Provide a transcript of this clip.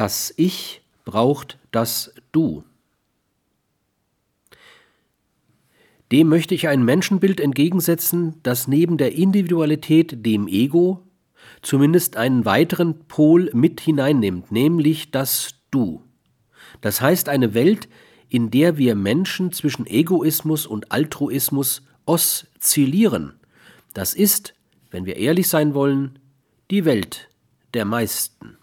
Das Ich braucht das Du. Dem möchte ich ein Menschenbild entgegensetzen, das neben der Individualität dem Ego zumindest einen weiteren Pol mit hineinnimmt, nämlich das Du. Das heißt eine Welt, in der wir Menschen zwischen Egoismus und Altruismus oszillieren. Das ist, wenn wir ehrlich sein wollen, die Welt der meisten.